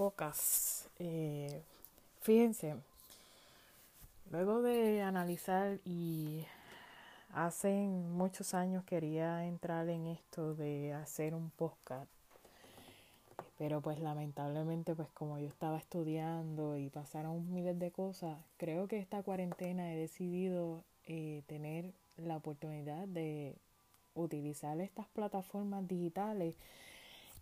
podcast. Eh, fíjense, luego de analizar y hace muchos años quería entrar en esto de hacer un podcast, pero pues lamentablemente pues como yo estaba estudiando y pasaron miles de cosas, creo que esta cuarentena he decidido eh, tener la oportunidad de utilizar estas plataformas digitales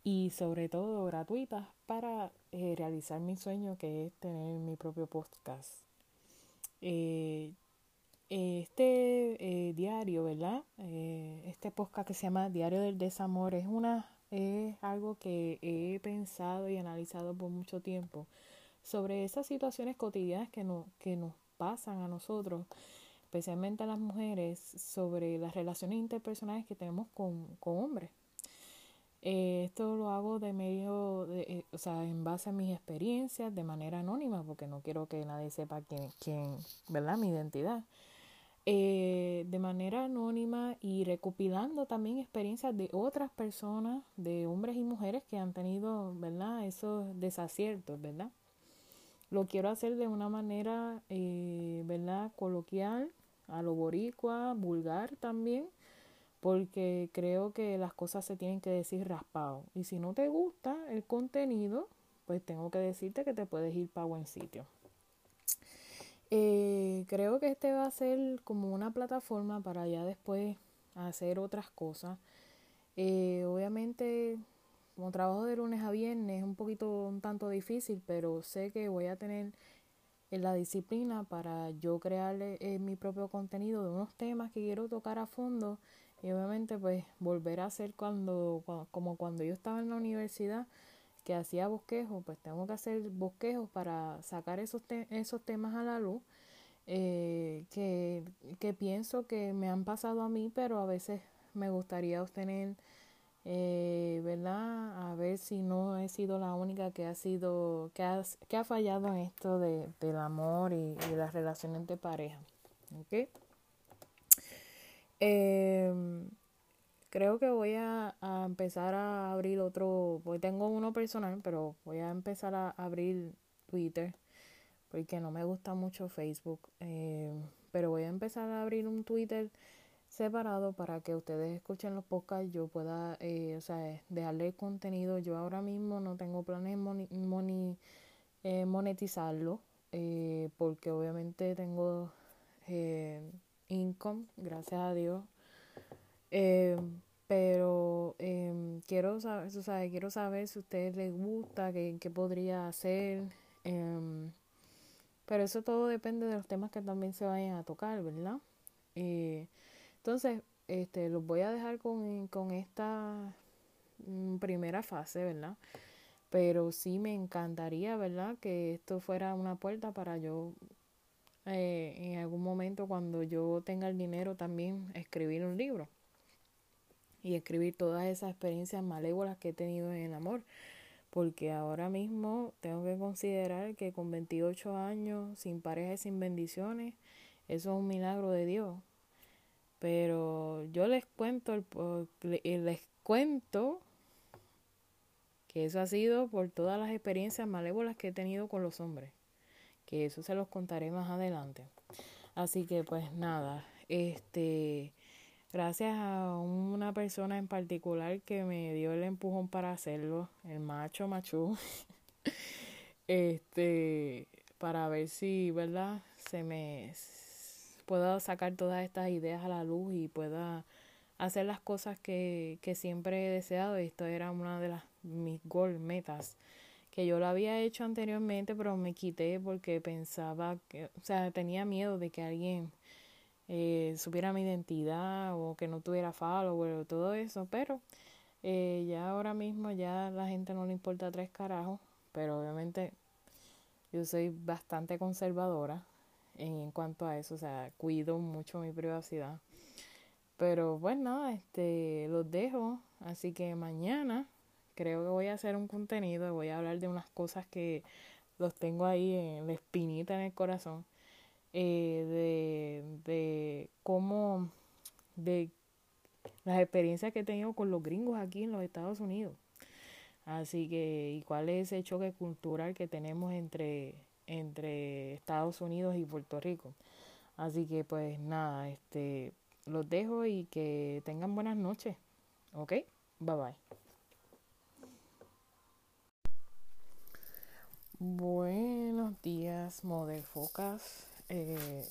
y sobre todo gratuitas para eh, realizar mi sueño que es tener mi propio podcast. Eh, este eh, diario, ¿verdad? este podcast que se llama Diario del Desamor es una es algo que he pensado y analizado por mucho tiempo sobre esas situaciones cotidianas que, no, que nos pasan a nosotros, especialmente a las mujeres, sobre las relaciones interpersonales que tenemos con, con hombres. Eh, esto lo hago de medio, de, eh, o sea, en base a mis experiencias, de manera anónima, porque no quiero que nadie sepa quién, quién ¿verdad? Mi identidad. Eh, de manera anónima y recopilando también experiencias de otras personas, de hombres y mujeres que han tenido, ¿verdad? Esos desaciertos, ¿verdad? Lo quiero hacer de una manera, ¿verdad? Coloquial, a lo boricua, vulgar también porque creo que las cosas se tienen que decir raspado. Y si no te gusta el contenido, pues tengo que decirte que te puedes ir para buen sitio. Eh, creo que este va a ser como una plataforma para ya después hacer otras cosas. Eh, obviamente, como trabajo de lunes a viernes es un poquito un tanto difícil, pero sé que voy a tener la disciplina para yo crearle eh, mi propio contenido de unos temas que quiero tocar a fondo y obviamente pues volver a ser cuando, como cuando yo estaba en la universidad, que hacía bosquejos, pues tengo que hacer bosquejos para sacar esos, esos temas a la luz. Eh, que, que pienso que me han pasado a mí, pero a veces me gustaría obtener, eh, ¿verdad? A ver si no he sido la única que ha sido, que ha, que ha fallado en esto de, del amor y, y las relaciones de pareja. ¿Ok? Eh, creo que voy a, empezar a abrir otro, pues tengo uno personal, pero voy a empezar a abrir Twitter, porque no me gusta mucho Facebook, eh, pero voy a empezar a abrir un Twitter separado para que ustedes escuchen los podcasts, yo pueda, eh, o sea, dejarle contenido. Yo ahora mismo no tengo planes de eh, monetizarlo, eh, porque obviamente tengo income, gracias a Dios. Eh, pero eh, quiero saber, o sea, quiero saber si a ustedes les gusta, qué, podría hacer. Eh, pero eso todo depende de los temas que también se vayan a tocar, ¿verdad? entonces, este, los voy a dejar con, con esta mm, primera fase, ¿verdad? Pero sí me encantaría, ¿verdad? Que esto fuera una puerta para yo eh, en algún momento cuando yo tenga el dinero también escribir un libro y escribir todas esas experiencias malévolas que he tenido en el amor. Porque ahora mismo tengo que considerar que con 28 años, sin pareja y sin bendiciones, eso es un milagro de Dios. Pero yo les cuento, el, les cuento que eso ha sido por todas las experiencias malévolas que he tenido con los hombres que eso se los contaré más adelante. Así que pues nada, este gracias a una persona en particular que me dio el empujón para hacerlo, el macho machu. este para ver si, ¿verdad? Se me puedo sacar todas estas ideas a la luz y pueda hacer las cosas que, que siempre he deseado. Esto era una de las mis goal metas que yo lo había hecho anteriormente, pero me quité porque pensaba que, o sea, tenía miedo de que alguien eh, supiera mi identidad o que no tuviera follower o todo eso, pero eh, ya ahora mismo ya la gente no le importa tres carajos, pero obviamente yo soy bastante conservadora en cuanto a eso, o sea, cuido mucho mi privacidad. Pero bueno, este, los dejo, así que mañana creo que voy a hacer un contenido, voy a hablar de unas cosas que los tengo ahí en la espinita en el corazón, eh, de, de cómo, de las experiencias que he tenido con los gringos aquí en los Estados Unidos. Así que, ¿y cuál es ese choque cultural que tenemos entre, entre Estados Unidos y Puerto Rico? Así que, pues nada, este, los dejo y que tengan buenas noches. ¿Ok? Bye bye. Buenos días, Modelfocas. Eh,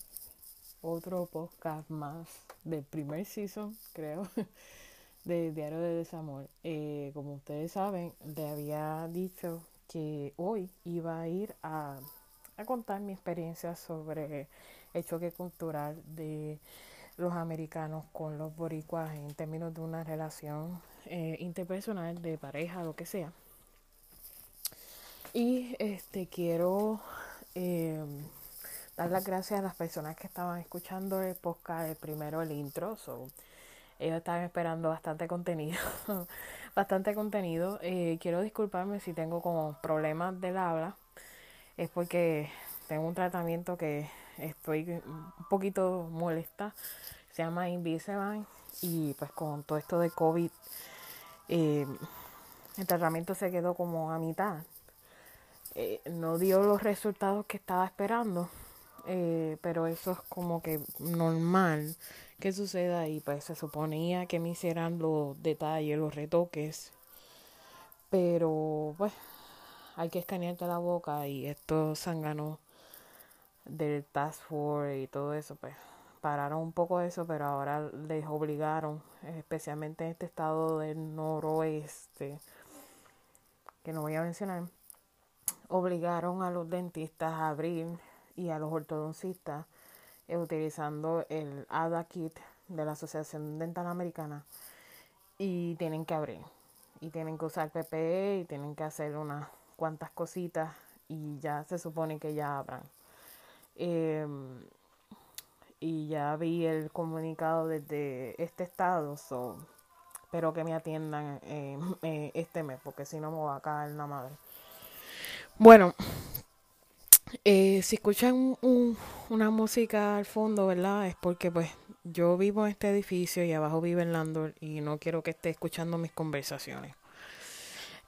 otro podcast más del primer season, creo, de Diario de Desamor. Eh, como ustedes saben, le había dicho que hoy iba a ir a, contar mi experiencia sobre el choque cultural de los americanos con los boricuas en términos de una relación eh, interpersonal, de pareja, lo que sea. Y este quiero eh, dar las gracias a las personas que estaban escuchando el podcast, el primero, el intro. ellos estaban esperando bastante contenido. bastante contenido. Eh, quiero disculparme si tengo como problemas del habla. Es porque tengo un tratamiento que estoy un poquito molesta. Se llama Invisalign. Y pues con todo esto de COVID, eh, el tratamiento se quedó como a mitad. Eh, no dio los resultados que estaba esperando eh, pero eso es como que normal que suceda y pues se suponía que me hicieran los detalles, los retoques, pero pues hay que escanearte la boca y esto sangrano del Task Force y todo eso, pues pararon un poco eso, pero ahora les obligaron, especialmente en este estado del noroeste, que no voy a mencionar, obligaron a los dentistas a abrir y a los ortodoncistas eh, utilizando el ADA Kit de la Asociación Dental Americana y tienen que abrir y tienen que usar PPE y tienen que hacer unas cuantas cositas y ya se supone que ya abran. Em, y ya vi el comunicado desde este estado, so, espero que me atiendan eh, este mes porque si no me va a caer la madre. Bueno, eh, si escuchan una música al fondo, ¿verdad? Es porque pues yo vivo en este edificio y abajo vive el Landor y no quiero que esté escuchando mis conversaciones.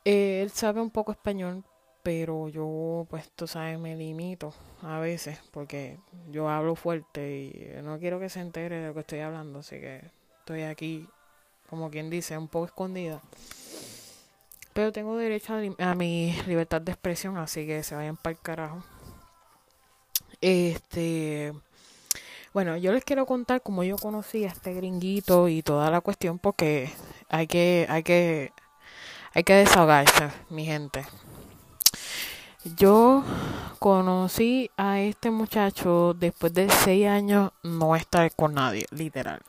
Eh, él sabe un poco español, pero yo pues tú sabes me limito a veces porque yo hablo fuerte y no quiero que se entere de lo que estoy hablando, así que estoy aquí como quien dice un poco escondida. Pero tengo derecho a, mi libertad de expresión, así que se vayan para el carajo. Este, bueno, yo les quiero contar cómo yo conocí a este gringuito y toda la cuestión porque hay que, hay que, hay que desahogarse, mi gente. Yo conocí a este muchacho después de seis años no estar con nadie, literal.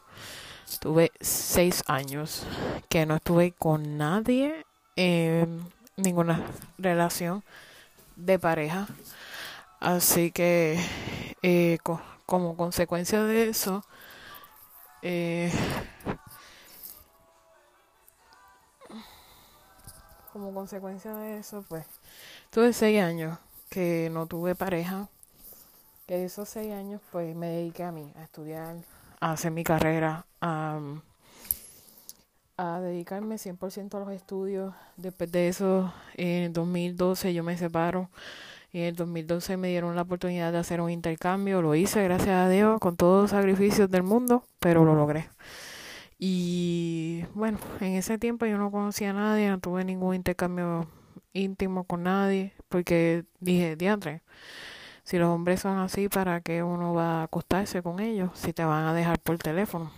Tuve seis años que no estuve con nadie en ninguna relación de pareja. Así que eh, como consecuencia de eso, eh, como consecuencia de eso, pues tuve seis años que no tuve pareja. Que esos seis años, pues me dediqué a mí, a estudiar, a hacer mi carrera, a, a dedicarme 100% a los estudios. Después de eso, en 2012 yo me separo y en el 2012 me dieron la oportunidad de hacer un intercambio. Lo hice, gracias a Dios, con todos los sacrificios del mundo, pero lo logré. Y bueno, en ese tiempo yo no conocía a nadie, no tuve ningún intercambio íntimo con nadie, porque dije, diantre, si los hombres son así, ¿para qué uno va a acostarse con ellos si te van a dejar por teléfono?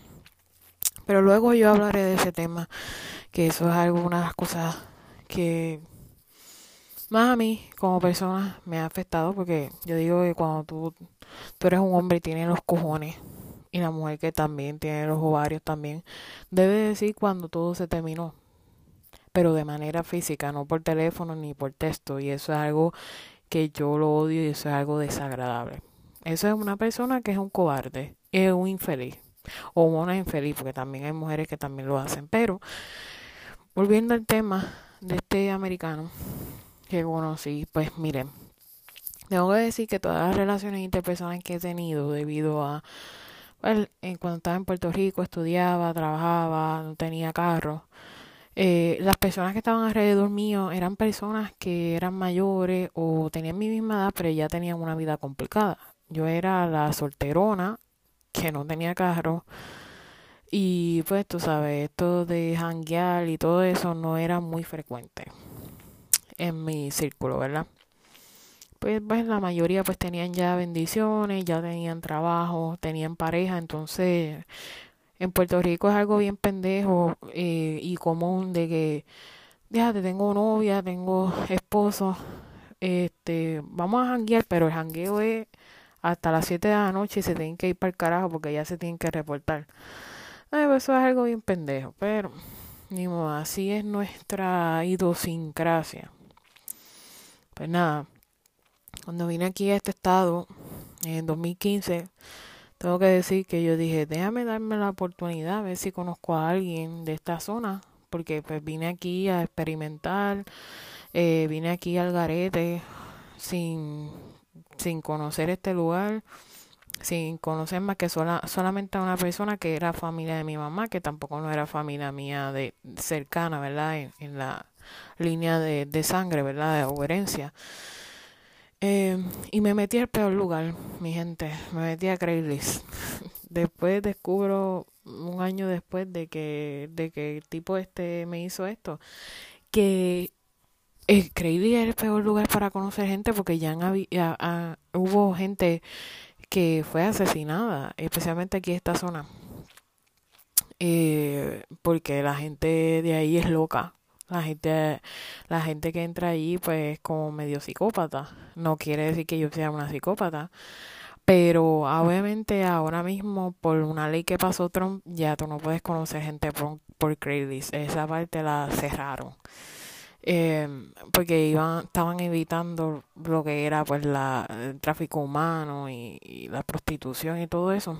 Pero luego yo hablaré de ese tema, que eso es algunas cosas que más a mí como persona me ha afectado porque yo digo que cuando tú, tú eres un hombre y tienes los cojones y la mujer que también tiene los ovarios también, debe decir cuando todo se terminó, pero de manera física, no por teléfono ni por texto y eso es algo que yo lo odio y eso es algo desagradable. Eso es una persona que es un cobarde, es un infeliz o una infeliz porque también hay mujeres que también lo hacen, pero volviendo al tema de este americano que conocí, pues miren, tengo que decir que todas las relaciones interpersonales que he tenido debido a, pues, cuando estaba en Puerto Rico estudiaba, trabajaba, no tenía carro, eh, las personas que estaban alrededor mío eran personas que eran mayores o tenían mi misma edad, pero ya tenían una vida complicada. Yo era la solterona que no tenía carro. Y pues tú sabes, esto de hanguear y todo eso no era muy frecuente en mi círculo, ¿verdad? Pues, pues la mayoría pues tenían ya bendiciones, ya tenían trabajo, tenían pareja, entonces en Puerto Rico es algo bien pendejo eh, y común de que, déjate, tengo novia, tengo esposo, este, vamos a janguear, pero el jangueo es hasta las 7 de la noche y se tienen que ir para el carajo porque ya se tienen que reportar. Pues eso es algo bien pendejo, pero ni modo, así es nuestra idiosincrasia. Pues nada, cuando vine aquí a este estado en 2015, tengo que decir que yo dije, déjame darme la oportunidad, a ver si conozco a alguien de esta zona, porque pues vine aquí a experimentar, eh, vine aquí al garete sin, sin conocer este lugar, sin conocer más que sola, solamente a una persona que era familia de mi mamá, que tampoco no era familia mía de cercana, ¿verdad? En, la línea de, de sangre, ¿verdad? De herencia. Eh, y me metí al peor lugar, mi gente. Me metí a Craigslist. después descubro, un año después de que, de que el tipo este me hizo esto, que Craigslist era el peor lugar para conocer gente porque ya, han hubo gente que fue asesinada, especialmente aquí en esta zona. Eh, porque la gente de ahí es loca. La gente, la gente que entra ahí pues es como medio psicópata. No quiere decir que yo sea una psicópata. Pero obviamente ahora mismo por una ley que pasó Trump ya tú no puedes conocer gente por, por Craigslist. Esa parte la cerraron. Eh, porque iban, estaban evitando lo que era pues la, el tráfico humano y, la prostitución y todo eso.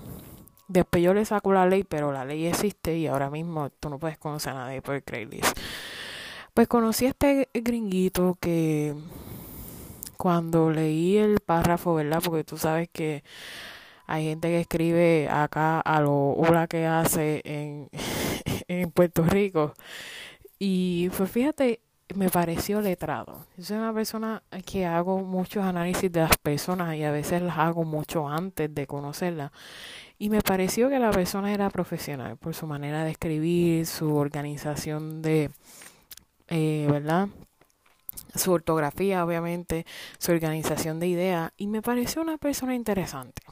Después yo le saco la ley, pero la ley existe y ahora mismo tú no puedes conocer a nadie por Craigslist. Pues conocí a este gringuito que cuando leí el párrafo, ¿verdad? Porque tú sabes que hay gente que escribe acá a lo hora que hace en, en Puerto Rico. Y pues fíjate, me pareció letrado. Yo soy una persona que hago muchos análisis de las personas y a veces las hago mucho antes de conocerlas. Y me pareció que la persona era profesional por su manera de escribir, su organización de eh, ¿verdad? Su ortografía, obviamente, su organización de ideas, y me pareció una persona interesante.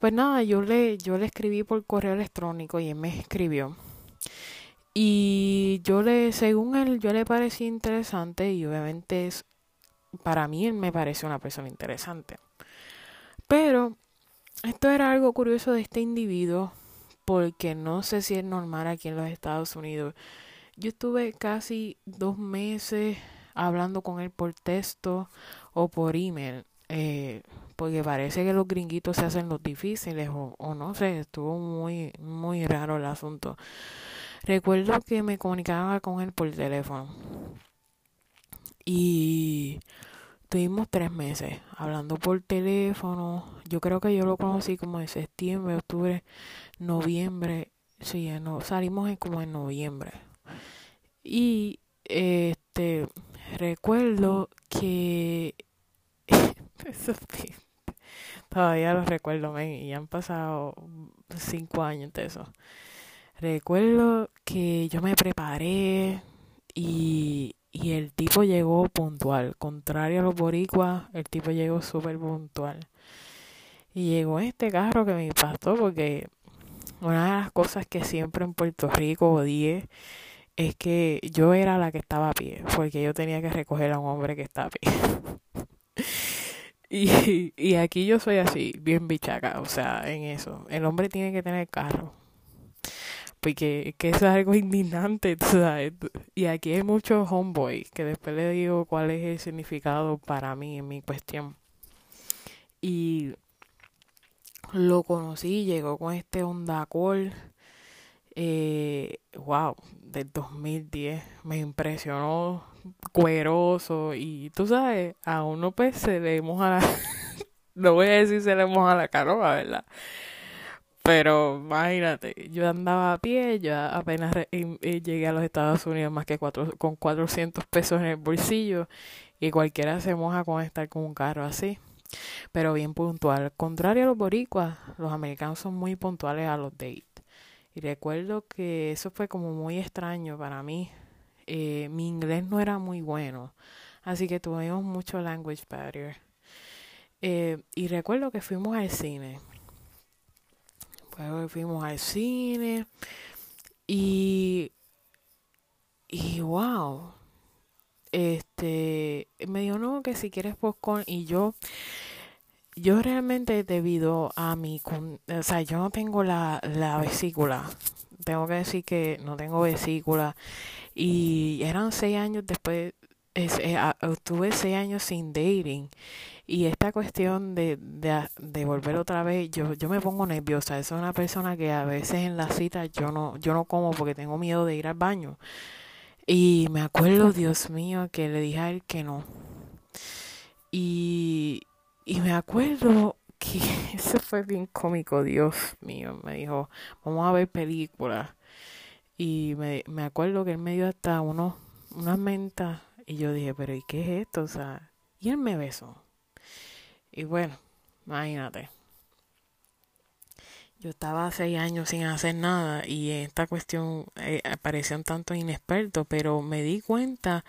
Pues nada, yo le, yo le escribí por correo electrónico y él me escribió. Y yo le, según él, yo le parecí interesante y obviamente es, para mí él me pareció una persona interesante. Pero esto era algo curioso de este individuo porque no sé si es normal aquí en los Estados Unidos yo estuve casi dos meses hablando con él por texto o por email, eh, porque parece que los gringuitos se hacen los difíciles o, o no sé, estuvo muy, muy raro el asunto. Recuerdo que me comunicaba con él por teléfono y tuvimos tres meses hablando por teléfono. Yo creo que yo lo conocí como en septiembre, octubre, noviembre. Sí, no, salimos en, como en noviembre y este recuerdo que todavía lo recuerdo, y han pasado cinco años de eso. Recuerdo que yo me preparé y, y el tipo llegó puntual. Contrario a los boricuas, el tipo llegó súper puntual. Y llegó este carro que me impactó porque una de las cosas que siempre en Puerto Rico odié es que yo era la que estaba a pie, porque yo tenía que recoger a un hombre que está a pie. y, y aquí yo soy así, bien bichaca, o sea, en eso. El hombre tiene que tener carro. Porque que es algo indignante, ¿sabes? Y aquí hay muchos homeboys, que después le digo cuál es el significado para mí en mi cuestión. Y lo conocí, llegó con este Honda Accord eh, wow, del 2010 me impresionó cueroso y tú sabes, a uno pues se le moja la, no voy a decir se le moja la canoa, ¿verdad? Pero imagínate, yo andaba a pie, ya apenas llegué a los Estados Unidos más que cuatro, con 400 pesos en el bolsillo y cualquiera se moja con estar con un carro así. Pero bien puntual. Contrario a los boricuas, los americanos son muy puntuales a los dates. Y recuerdo que eso fue como muy extraño para mí. Eh, mi inglés no era muy bueno, así que tuvimos mucho language barrier. Eh, y recuerdo que fuimos al cine pues fuimos al cine y y wow. Este me dijo no que si quieres popcorn y yo yo realmente debido a mi o sea yo no tengo la, la vesícula. Tengo que decir que no tengo vesícula. Y eran seis años después eh, tuve seis años sin dating y esta cuestión de, de, volver otra vez, yo, yo me pongo nerviosa. Eso es una persona que a veces en la cita yo no, yo no como porque tengo miedo de ir al baño. Y me acuerdo, Dios mío, que le dije a él que no. Y, y me acuerdo que eso fue bien cómico, Dios mío. Me dijo, vamos a ver películas. Y me, me acuerdo que él me dio hasta unos, unas mentas. Y yo dije, pero ¿y qué es esto? O sea, y él me besó. Y bueno, imagínate. Yo estaba seis años sin hacer nada y esta cuestión eh, parecía un tanto inexperto, pero me di cuenta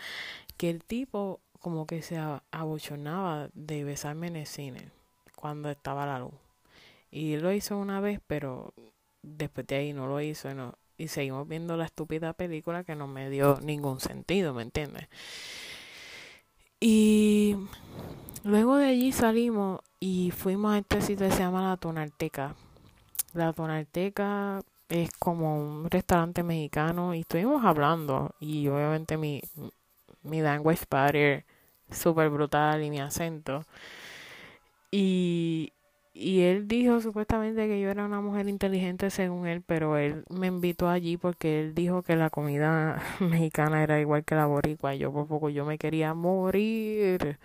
que el tipo como que se abochonaba de besarme en el cine cuando estaba la luz. Y lo hizo una vez, pero después de ahí no lo hizo no, y seguimos viendo la estúpida película que no me dio ningún sentido, ¿me entiendes? Y Luego de allí salimos y fuimos a este sitio que se llama La Tonalteca. La Tonalteca es como un restaurante mexicano y estuvimos hablando y obviamente mi, mi language barrier súper brutal y mi acento. Y, y él dijo supuestamente que yo era una mujer inteligente según él, pero él me invitó allí porque él dijo que la comida mexicana era igual que la boricua. Yo por poco yo me quería morir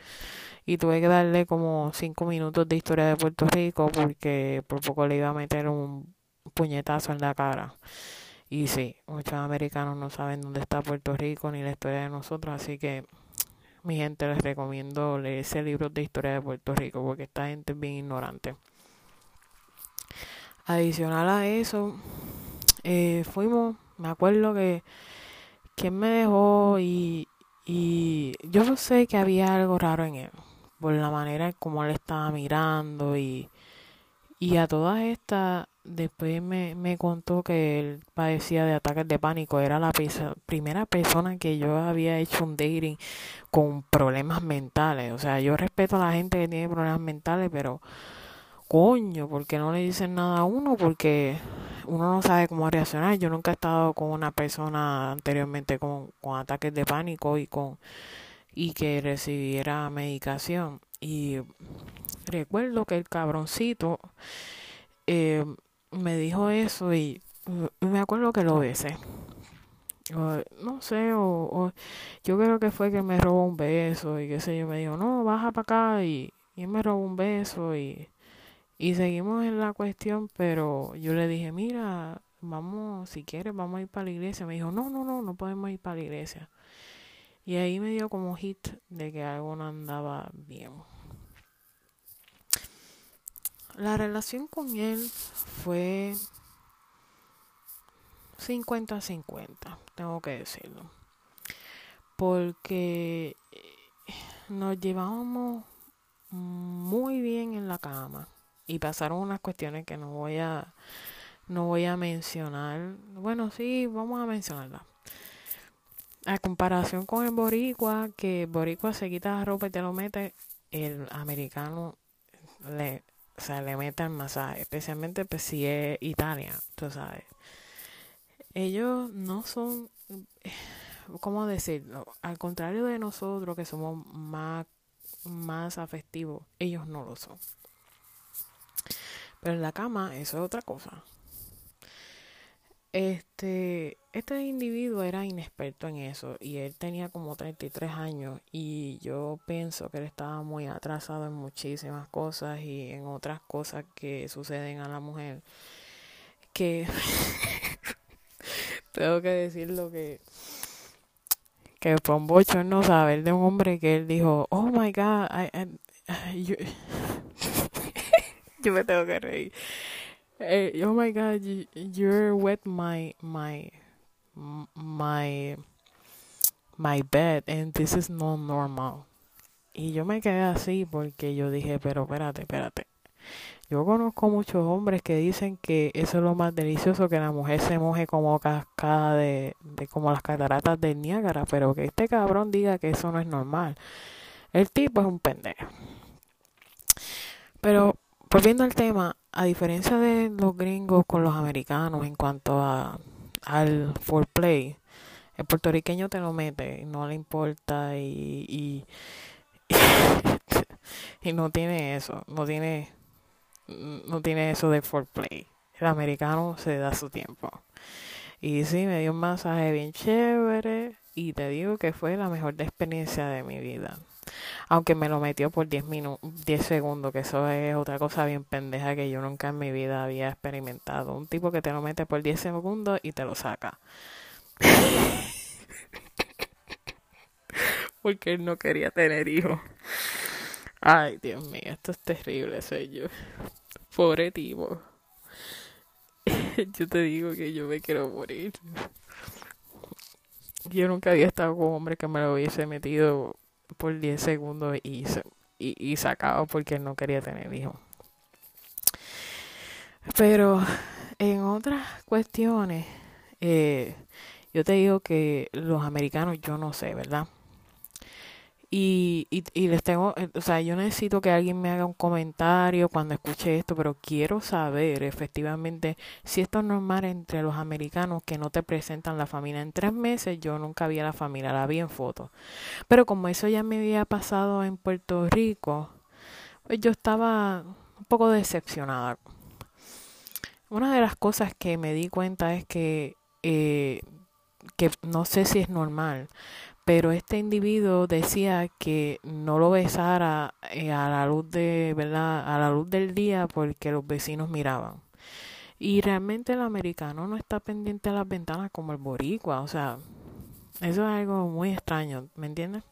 y tuve que darle como cinco minutos de historia de Puerto Rico porque por poco le iba a meter un puñetazo en la cara. Y sí, muchos americanos no saben dónde está Puerto Rico ni la historia de nosotros, así que mi gente les recomiendo leer ese libro de historia de Puerto Rico porque esta gente es bien ignorante. Adicional a eso, eh, fuimos, me acuerdo que quien me dejó y, y yo sé que había algo raro en él por la manera como él estaba mirando y, y a todas estas después me, me contó que él padecía de ataques de pánico. Era la primera persona que yo había hecho un dating con problemas mentales. O sea yo respeto a la gente que tiene problemas mentales pero coño porque no le dicen nada a uno porque uno no sabe cómo reaccionar. Yo nunca he estado con una persona anteriormente con, con ataques de pánico y con y que recibiera medicación. Y recuerdo que el cabroncito eh, me dijo eso y me acuerdo que lo besé. no sé, o, yo creo que fue que me robó un beso y qué sé yo, me dijo, no, baja para acá y, y me robó un beso y, y seguimos en la cuestión, pero yo le dije, mira, vamos, si quieres, vamos a ir para la iglesia. Me dijo, no, no, no, no podemos ir para la iglesia. Y ahí me dio como hit de que algo no andaba bien. La relación con él fue 50-50, tengo que decirlo. Porque nos llevábamos muy bien en la cama y pasaron unas cuestiones que no voy a no voy a mencionar. Bueno, sí, vamos a mencionarlas a comparación con el boricua, que boricua se quita la ropa y te lo mete, el americano le, o le mete el masaje, especialmente pues, si es Italia, tú sabes. Ellos no son, ¿cómo decirlo? Al contrario de nosotros que somos más, más afectivos, ellos no lo son. Pero en la cama eso es otra cosa. Este, este individuo era inexperto en eso y él tenía como 33 años y yo pienso que él estaba muy atrasado en muchísimas cosas y en otras cosas que suceden a la mujer. que tengo que decir lo que que fue un no saber de un hombre que él dijo, oh my god, yo, yo me tengo que reír. Eh, oh my god, you, you're wet my my my my bed and this is not normal. Y yo me quedé así porque yo dije, pero espérate, espérate. Yo conozco muchos hombres que dicen que eso es lo más delicioso, que la mujer se moje como cascada de, de como las cataratas del Niágara, pero que este cabrón diga que eso no es normal. El tipo es un pendejo. Pero volviendo al tema, a diferencia de los gringos con los americanos en cuanto a al foreplay, el puertorriqueño te lo mete no le importa y, y, y no tiene eso, no tiene no tiene eso de foreplay. El americano se da su tiempo. Y sí, me dio un masaje bien chévere y te digo que fue la mejor experiencia de mi vida. Aunque me lo metió por 10 minutos, 10 segundos, que eso es otra cosa bien pendeja que yo nunca en mi vida había experimentado. Un tipo que te lo mete por 10 segundos y te lo saca. Porque él no quería tener hijos. Ay, Dios mío, esto es terrible, soy yo. Pobre tipo. yo te digo que yo me quiero morir. Yo nunca había estado con un hombre que me lo hubiese metido por 10 segundos y, y, y sacado porque no quería tener hijos. Pero en otras cuestiones, eh, yo te digo que los americanos, yo no sé, ¿verdad? Y, y, y, les tengo, eh, o sea, yo necesito que alguien me haga un comentario cuando escuche esto, pero quiero saber efectivamente si esto es normal entre los americanos que no te presentan la familia. En tres meses yo nunca vi a la familia, la vi en fotos. Pero como eso ya me había pasado en Puerto Rico, pues yo estaba un poco decepcionada. Una de las cosas que me di cuenta es que, eh, que no sé si es normal, pero este individuo decía que no lo besara eh, a la luz de verdad a la luz del día porque los vecinos miraban. Y realmente el americano no está pendiente a las ventanas como el boricua o sea eso es algo muy extraño ¿me entiendes?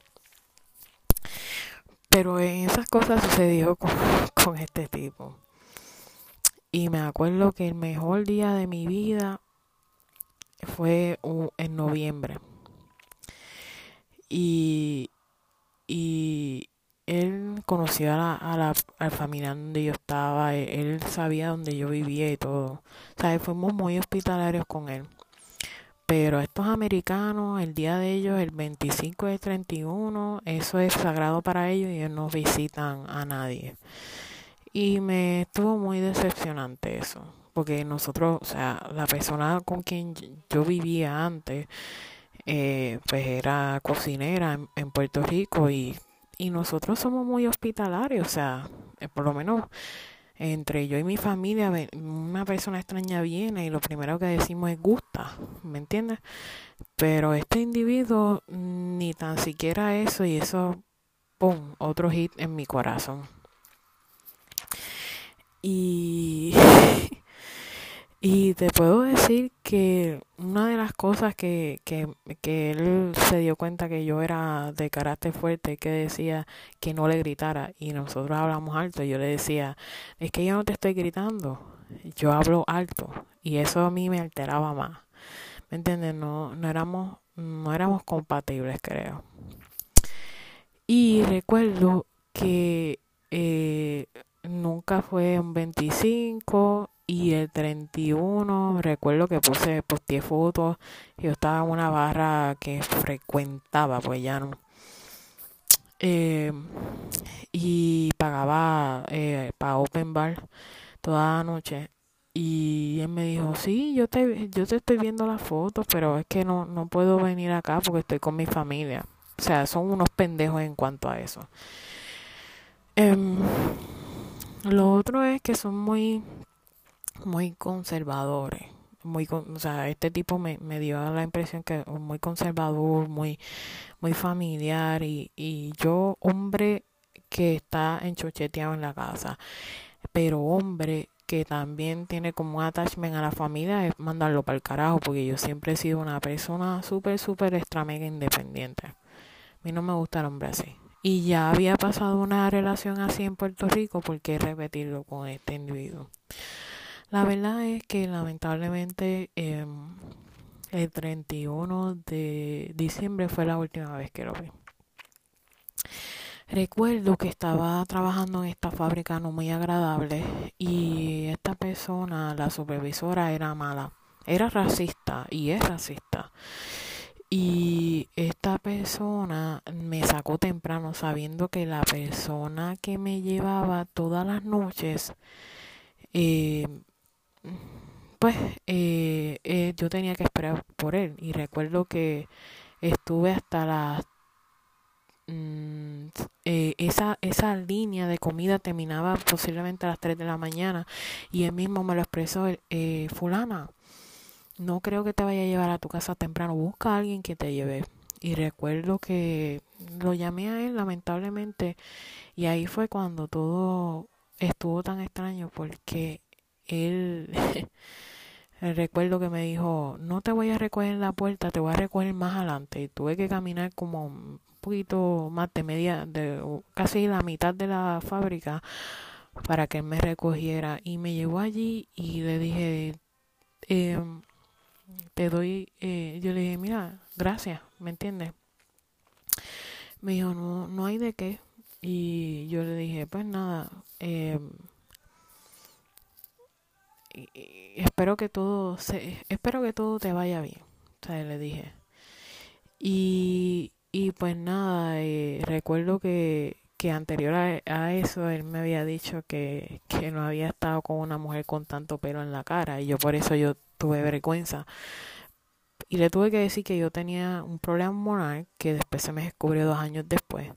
pero en esas cosas sucedió con, con este tipo. Y me acuerdo que el mejor día de mi vida fue en noviembre y, y él conocía a la, a la, al familiar donde yo estaba, e, él, sabía donde yo vivía y todo. O sea, fuimos muy hospitalarios con él. Pero estos americanos, el día de ellos, el 25 de 31, eso es sagrado para ellos y ellos no visitan a nadie. Y me estuvo muy decepcionante eso, porque nosotros, o sea, la persona con quien yo vivía antes, eh, pues era cocinera en, Puerto Rico y, y, nosotros somos muy hospitalarios, o sea, eh, por lo menos entre yo y mi familia, una persona extraña viene y lo primero que decimos es gusta, ¿me entiendes? Pero este individuo ni tan siquiera eso y eso, ¡pum!, otro hit en mi corazón. Y Y te puedo decir que una de las cosas que, que, que él se dio cuenta que yo era de carácter fuerte, que decía que no le gritara. Y nosotros hablamos alto. Y yo le decía, es que yo no te estoy gritando, yo hablo alto. Y eso a mí me alteraba más. ¿Me entiendes? No, no, éramos, no éramos compatibles, creo. Y recuerdo que eh, nunca fue un 25 y el 31, recuerdo que puse, posteé fotos. Yo estaba en una barra que frecuentaba, pues ya no. Eh, y pagaba eh, para Open Bar toda la noche. Y él me dijo, sí, yo te, yo te estoy viendo las fotos, pero es que no, no puedo venir acá porque estoy con mi familia. O sea, son unos pendejos en cuanto a eso. Em, lo otro es que son muy muy conservadores. Muy, o sea, este tipo me, me dio la impresión que muy conservador, muy, muy familiar y, y yo, hombre que está enchocheteado en la casa, pero hombre que también tiene como un attachment a la familia es mandarlo para el carajo, porque yo siempre he sido una persona súper, súper extra mega independiente. A mí no me gusta el hombre así. Y ya había pasado una relación así en Puerto Rico, ¿por qué repetirlo con este individuo? La verdad es que lamentablemente em, el 31 de diciembre fue la última vez que lo vi. Recuerdo que estaba trabajando en esta fábrica no muy agradable y esta persona, la supervisora, era mala. Era racista y es racista. Y esta persona me sacó temprano sabiendo que la persona que me llevaba todas las noches, eh, pues eh, eh, yo tenía que esperar por él. Y recuerdo que estuve hasta las Mm, eh, esa, esa línea de comida terminaba posiblemente a las 3 de la mañana y él mismo me lo expresó, fulana, no creo que te vaya a llevar a tu casa temprano, busca a alguien que te lleve. Y recuerdo que lo llamé a él lamentablemente y ahí fue cuando todo estuvo tan extraño porque él recuerdo que me dijo, no te voy a recoger en la puerta, te voy a recoger más adelante. Tuve que caminar como poquito más de media, de casi la mitad de la fábrica para que él me recogiera y me llevó allí y le dije, eh, te doy, eh, yo le dije, mira, gracias, ¿me entiendes? Me dijo, no, no hay de qué. Y yo le dije, pues nada, eh, espero que todo se, espero que todo te vaya bien. O sea, le dije. Y, y pues nada, eh, recuerdo que, que anterior a, eso él me había dicho que, que no había estado con una mujer con tanto pelo en la cara y yo por eso yo tuve vergüenza. Y le tuve que decir que yo tenía un problema hormonal que después se me descubrió dos años después.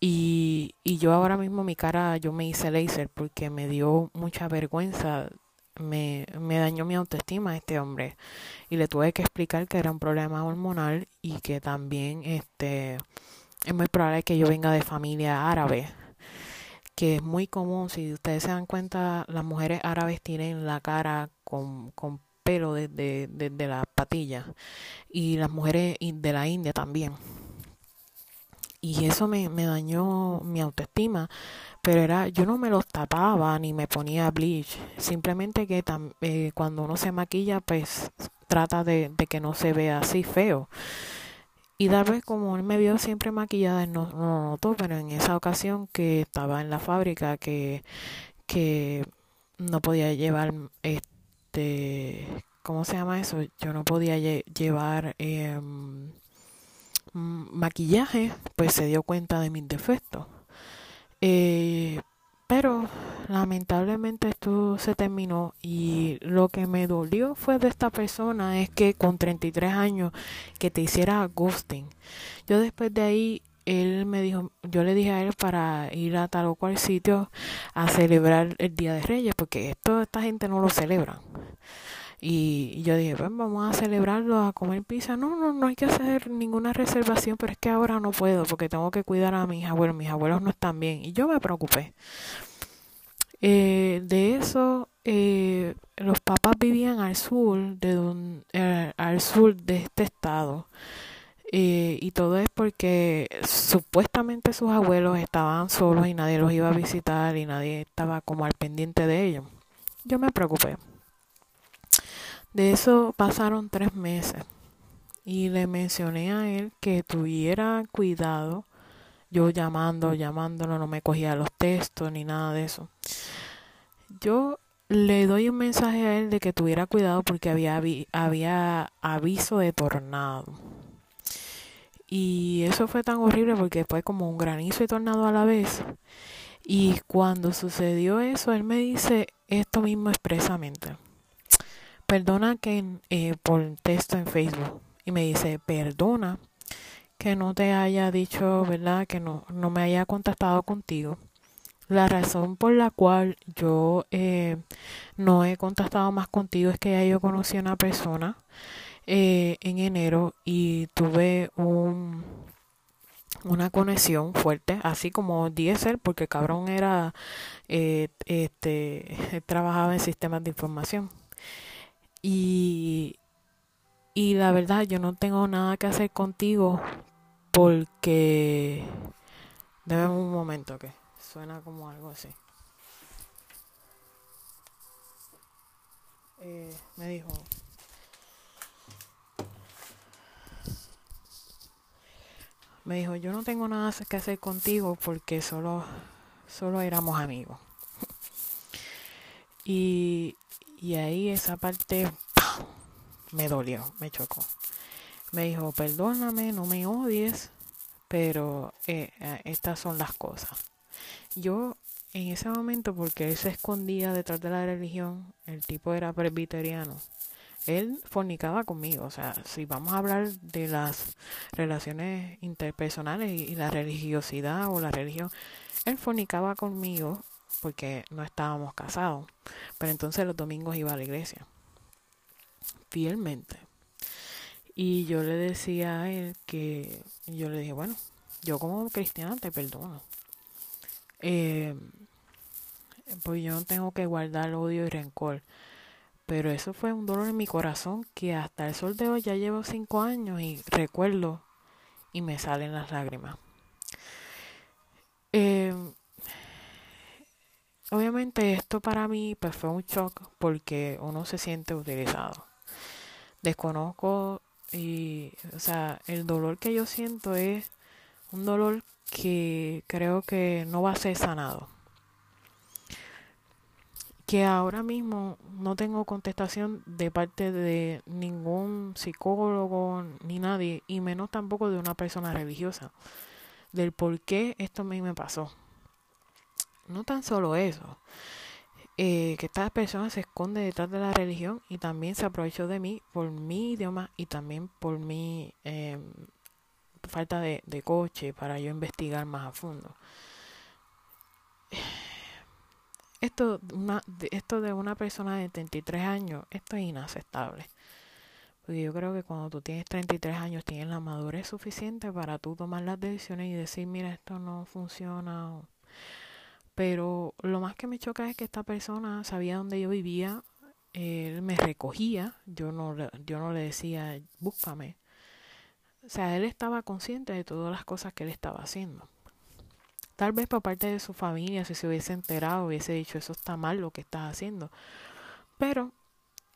Y, y yo ahora mismo mi cara, yo me hice laser porque me dio mucha vergüenza me, me dañó mi autoestima este hombre. Y le tuve que explicar que era un problema hormonal y que también este es muy probable que yo venga de familia árabe que es muy común si ustedes se dan cuenta las mujeres árabes tienen la cara con, con pelo desde, desde las patillas y las mujeres de la India también y eso me, me dañó mi autoestima pero era yo no me los tapaba ni me ponía bleach simplemente que eh, cuando uno se maquilla pues trata de, de, que no se vea así feo. Y tal vez como él me vio siempre maquillada no, no lo notó pero en esa ocasión que estaba en la fábrica que que no podía llevar este cómo se llama eso yo no podía llevar eh, maquillaje pues se dio cuenta de mis defectos eh, pero lamentablemente esto se terminó y lo que me dolió fue de esta persona es que con 33 años que te hiciera ghosting. Yo después de ahí él me dijo, yo le dije a él para ir a tal o cual sitio a celebrar el Día de Reyes porque esto esta gente no lo celebra. Y yo dije, pues vamos a celebrarlo, a comer pizza. No, no, no hay que hacer ninguna reservación, pero es que ahora no puedo porque tengo que cuidar a mis abuelos. Mis abuelos no están bien. Y yo me preocupé. Eh, de eso, eh, los papás vivían al sur de eh, al sur de este estado. y todo es porque supuestamente sus abuelos estaban solos y nadie los iba a visitar y nadie estaba como al pendiente de ellos. Yo me preocupé. De eso pasaron tres meses y le mencioné a él que tuviera cuidado. Yo llamando, llamándolo, no me cogía los textos ni nada de eso. Yo le doy un mensaje a él de que tuviera cuidado porque había, aviso de tornado. Y eso fue tan horrible porque fue como un granizo y tornado a la vez. Y cuando sucedió eso, él me dice esto mismo expresamente perdona que eh, por texto en Facebook. Y me dice perdona que no te haya dicho verdad que no no me haya contactado contigo la razón por la cual yo eh, no he contactado más contigo es que ya yo conocí a una persona eh, en enero y tuve un una conexión fuerte, así como Diesel, porque cabrón era, eh, este, trabajaba en sistemas de información. Y, y la verdad, yo no tengo nada que hacer contigo porque... Debe un momento que suena como algo así. Eh, me dijo, me dijo, yo no tengo nada que hacer contigo porque solo, solo éramos amigos. y, y ahí esa parte me dolió, me chocó. Me dijo, perdóname, no me odies, pero eh, eh, estas son las cosas. Yo en ese momento, porque él se escondía detrás de la religión, el tipo era presbiteriano, él fornicaba conmigo. O sea, si vamos a hablar de las relaciones interpersonales y, la religiosidad o la religión, él fornicaba conmigo porque no estábamos casados. Pero entonces los domingos iba a la iglesia. Fielmente. Y yo le decía a él que, yo le dije, bueno, yo como cristiana te perdono. Eh, pues yo no tengo que guardar odio y rencor. Pero eso fue un dolor en mi corazón que hasta el sol de hoy ya llevo cinco años y recuerdo y me salen las lágrimas. Eh, obviamente esto para mí pues fue un shock porque uno se siente utilizado. Desconozco y, o sea, el dolor que yo siento es un dolor que creo que no va a ser sanado que ahora mismo no tengo contestación de parte de ningún psicólogo ni nadie, y menos tampoco de una persona religiosa, del por qué esto a mí me pasó. No tan solo eso, eh, que esta persona se esconde detrás de la religión y también se aprovechó de mí por mi idioma y también por mi em, falta de, de coche para yo investigar más a fondo esto, una, esto de una persona de 33 años, esto es inaceptable. Porque yo creo que cuando tú tienes 33 años tienes la madurez suficiente para tú tomar las decisiones y decir, mira, esto no funciona. Pero lo más que me choca es que esta persona sabía dónde yo vivía, él me recogía, yo no, yo no le decía, búscame. O sea, él estaba consciente de todas las cosas que él estaba haciendo. Tal vez por parte de su familia, si se hubiese enterado, hubiese dicho, eso está mal lo que estás haciendo. Pero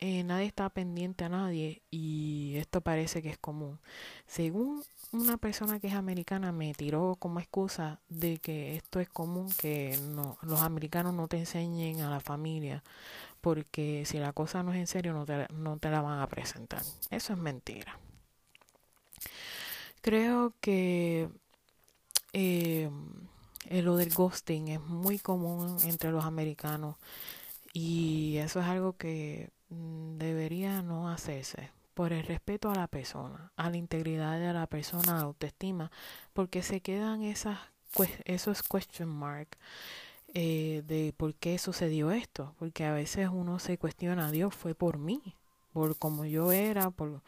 eh, nadie está pendiente a nadie y esto parece que es común. Según una persona que es americana me tiró como excusa de que esto es común, que no, los americanos no te enseñen a la familia, porque si la cosa no es en serio no te, no te la van a presentar. Eso es mentira. Creo que eh, eh, lo del ghosting es muy común entre los americanos y eso es algo que debería no hacerse por el respeto a la persona, a la integridad de la persona, a la autoestima, porque se quedan esas esos question mark eh, de por qué sucedió esto, porque a veces uno se cuestiona, Dios fue por mí, por como yo era, por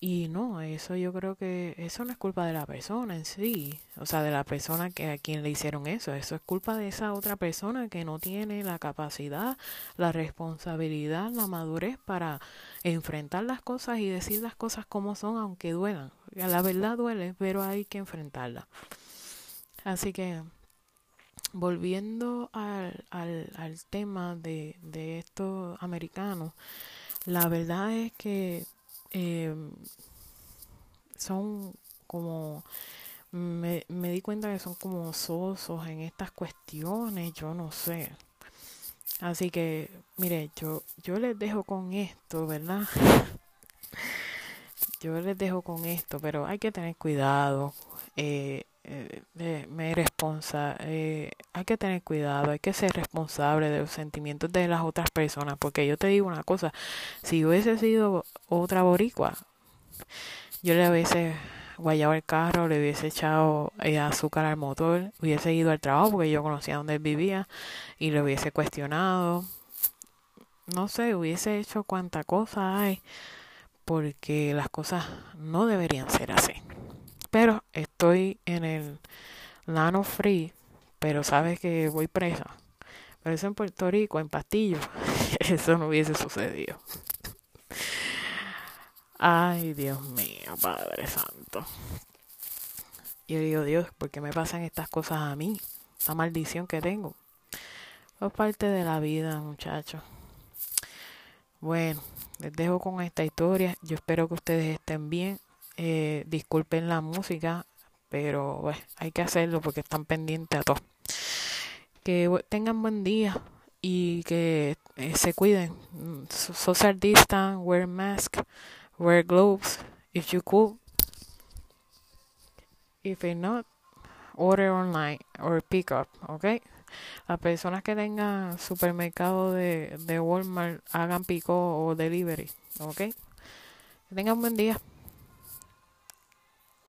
y no, eso yo creo que eso no es culpa de la persona en sí, o sea, de la persona que a quien le hicieron eso, eso es culpa de esa otra persona que no tiene la capacidad, la responsabilidad, la madurez para enfrentar las cosas y decir las cosas como son aunque duelan. La verdad duele, pero hay que enfrentarla. Así que volviendo al, al, al tema de, de estos americanos, la verdad es que eh, son como me, me di cuenta que son como sosos en estas cuestiones, yo no sé. Así que, mire, yo, yo les dejo con esto, ¿verdad? yo les dejo con esto, pero hay que tener cuidado. Eh, eh, me responsa, eh, hay que tener cuidado, hay que ser responsable de los sentimientos de las otras personas, porque yo te digo una cosa, si hubiese sido otra boricua, yo le hubiese guayado el carro, le hubiese echado eh, azúcar al motor, hubiese ido al trabajo porque yo conocía dónde él vivía y le hubiese cuestionado, no sé, hubiese hecho cuánta cosa hay, porque las cosas no deberían ser así pero estoy en el Lano Free, pero sabes que voy presa. Pero eso en Puerto Rico, en Pastillo, eso no hubiese sucedido. Ay, Dios mío, Padre Santo. Yo digo, Dios, ¿por qué me pasan estas cosas a mí? La maldición que tengo. Es parte de la vida, muchachos. Bueno, les dejo con esta historia. Yo espero que ustedes estén bien. Eh, disculpen la música, pero bueno, hay que hacerlo porque están pendientes a todo. Que tengan buen día y que eh, se cuiden. Social distance, wear mask, wear gloves if you could. If not, order online or pick up, okay? Las personas que tengan supermercado de, de Walmart hagan pico o delivery, ok. Que tengan buen día.